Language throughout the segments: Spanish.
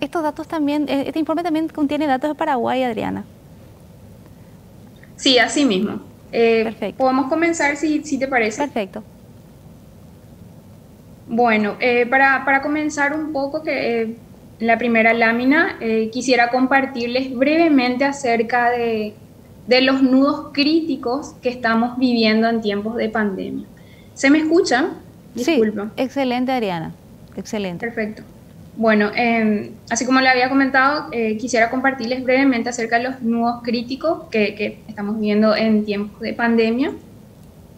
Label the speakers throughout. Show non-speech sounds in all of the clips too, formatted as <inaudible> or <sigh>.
Speaker 1: estos datos también, eh, este informe también contiene datos de Paraguay, Adriana.
Speaker 2: Sí, así mismo. Eh, Perfecto. Podemos comenzar si, si, te parece.
Speaker 1: Perfecto.
Speaker 2: Bueno, eh, para, para, comenzar un poco, que la primera lámina, quisiera compartirles brevemente acerca de, de los nudos críticos que estamos viviendo en tiempos de pandemia. ¿Se me escucha?
Speaker 1: Disculpa. Sí, excelente, Adriana. Excelente.
Speaker 2: Perfecto. Bueno, em, así como le había comentado, eh, quisiera compartirles brevemente acerca de los nudos críticos que, estamos viendo en tiempos de pandemia.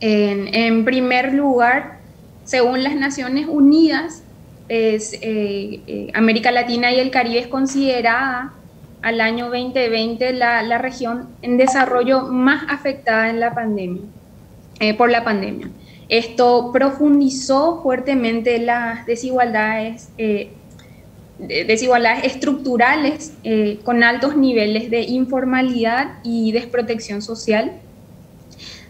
Speaker 2: En, primer lugar, según las Naciones Unidas, eh, eh, América Latina y el Caribe es considerada al año 2020 la, región en desarrollo más afectada en la pandemia, por la pandemia. Esto profundizó fuertemente las desigualdades desigualdades estructurales eh, con altos niveles de informalidad y desprotección social,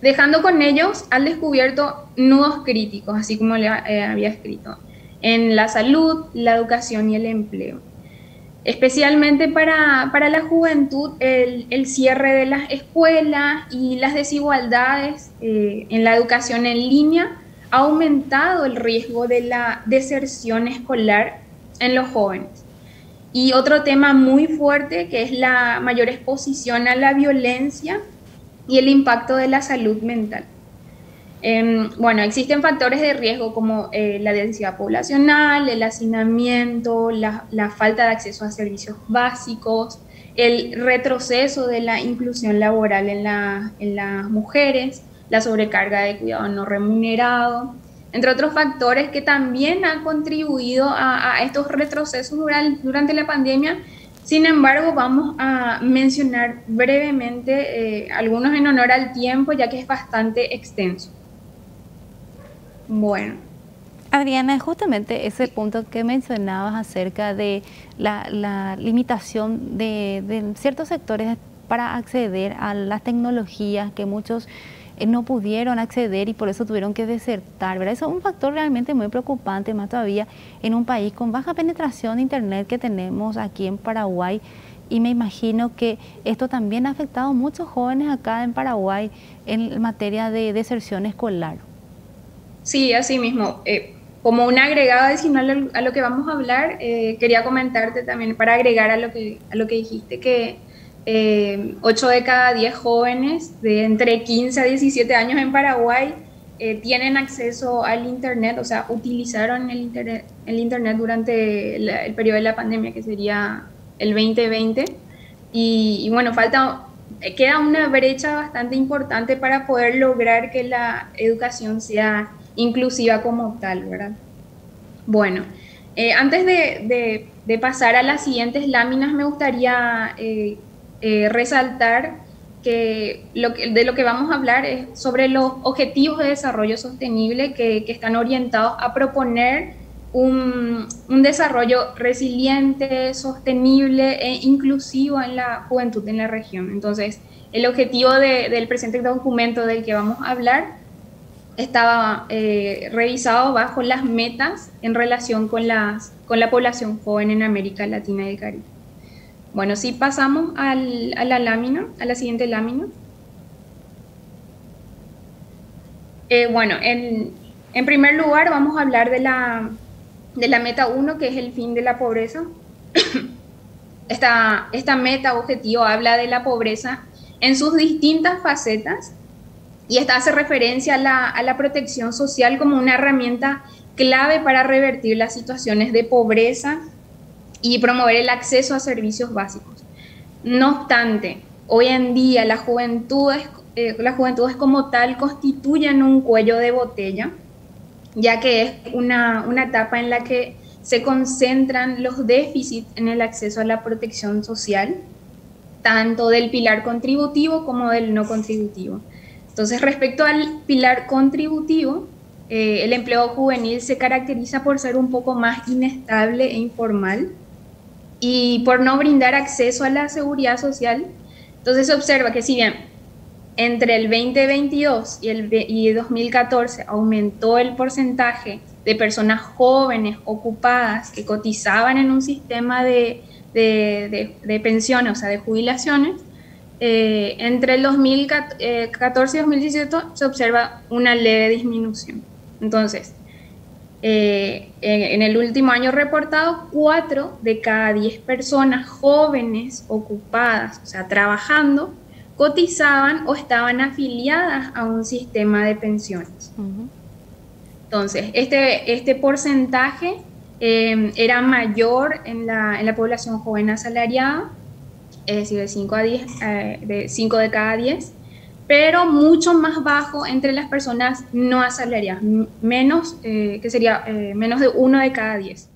Speaker 2: dejando con ellos al descubierto nudos críticos, así como le eh, había escrito, en la salud, la educación y el empleo. Especialmente para, la juventud, el, cierre de las escuelas y las desigualdades eh, en la educación en línea ha aumentado el riesgo de la deserción escolar en los jóvenes. Y otro tema muy fuerte que es la mayor exposición a la violencia y el impacto de la salud mental. Em, bueno, existen factores de riesgo como eh, la densidad poblacional, el hacinamiento, la, falta de acceso a servicios básicos, el retroceso de la inclusión laboral en, en las mujeres, la sobrecarga de cuidado no remunerado, entre otros factores que también han contribuido a, estos retrocesos durante, la pandemia. Sin embargo, vamos a mencionar brevemente eh, algunos en honor al tiempo, ya que es bastante extenso.
Speaker 1: Bueno. Adriana, justamente ese punto que mencionabas acerca de la, limitación de ciertos sectores para acceder a las tecnologías que muchos no pudieron acceder y por eso tuvieron que desertar, ¿verdad? Eso es un factor realmente muy preocupante, más todavía en un país con baja penetración de Internet que tenemos aquí en Paraguay. Y me imagino que esto también ha afectado a muchos jóvenes acá en Paraguay en materia de deserción escolar.
Speaker 2: Sí, así mismo. Eh, como un agregado adicional a lo que vamos a hablar, eh, quería comentarte también para agregar a lo que, a lo que dijiste, que eh, 8 de cada 10 jóvenes de entre 15 a 17 años en Paraguay eh, tienen acceso al Internet, o sea, utilizaron el Internet, el internet durante el periodo de la pandemia, que sería el 2020. Y, y, bueno, falta, queda una brecha bastante importante para poder lograr que la educación sea inclusiva como tal, ¿verdad? Bueno, eh, antes de, de, de, pasar a las siguientes láminas, me gustaría eh, eh, resaltar que, lo de lo que vamos a hablar es sobre los objetivos de desarrollo sostenible que, están orientados a proponer un, desarrollo resiliente, sostenible e inclusivo en la juventud en la región. Entonces, el objetivo del presente documento del que vamos a hablar estaba eh, revisado bajo las metas en relación con, las, con la población joven en América Latina y el Caribe. Bueno, si pasamos a la lámina, a la siguiente lámina. Eh, bueno, en, primer lugar vamos a hablar de la, meta 1, que es el fin de la pobreza. <coughs> esta, esta meta objetivo habla de la pobreza en sus distintas facetas y esta hace referencia a la protección social como una herramienta clave para revertir las situaciones de pobreza y promover el acceso a servicios básicos. No obstante, hoy en día las juventudes, eh, como tal constituyen un cuello de botella, ya que es una, una etapa en la que se concentran los déficits en el acceso a la protección social, tanto del pilar contributivo como del no contributivo. Entonces, respecto al pilar contributivo, eh, el empleo juvenil se caracteriza por ser un poco más inestable e informal, y por no brindar acceso a la seguridad social. Entonces se observa que si bien entre el 2022 y el y 2014 aumentó el porcentaje de personas jóvenes ocupadas que cotizaban en un sistema de, de, pensiones, o sea, de jubilaciones, eh, entre el 2014 y 2018 se observa una leve disminución. Entonces, eh, en, el último año reportado, 4 de cada 10 personas jóvenes ocupadas, o sea, trabajando, cotizaban o estaban afiliadas a un sistema de pensiones. Entonces, este, este porcentaje eh, era mayor en la, en la, población joven asalariada, es decir, de 5, a 10, eh, de, 5 de cada 10, pero mucho más bajo entre las personas no asalariadas, menos, eh, que sería menos de 1 de cada 10.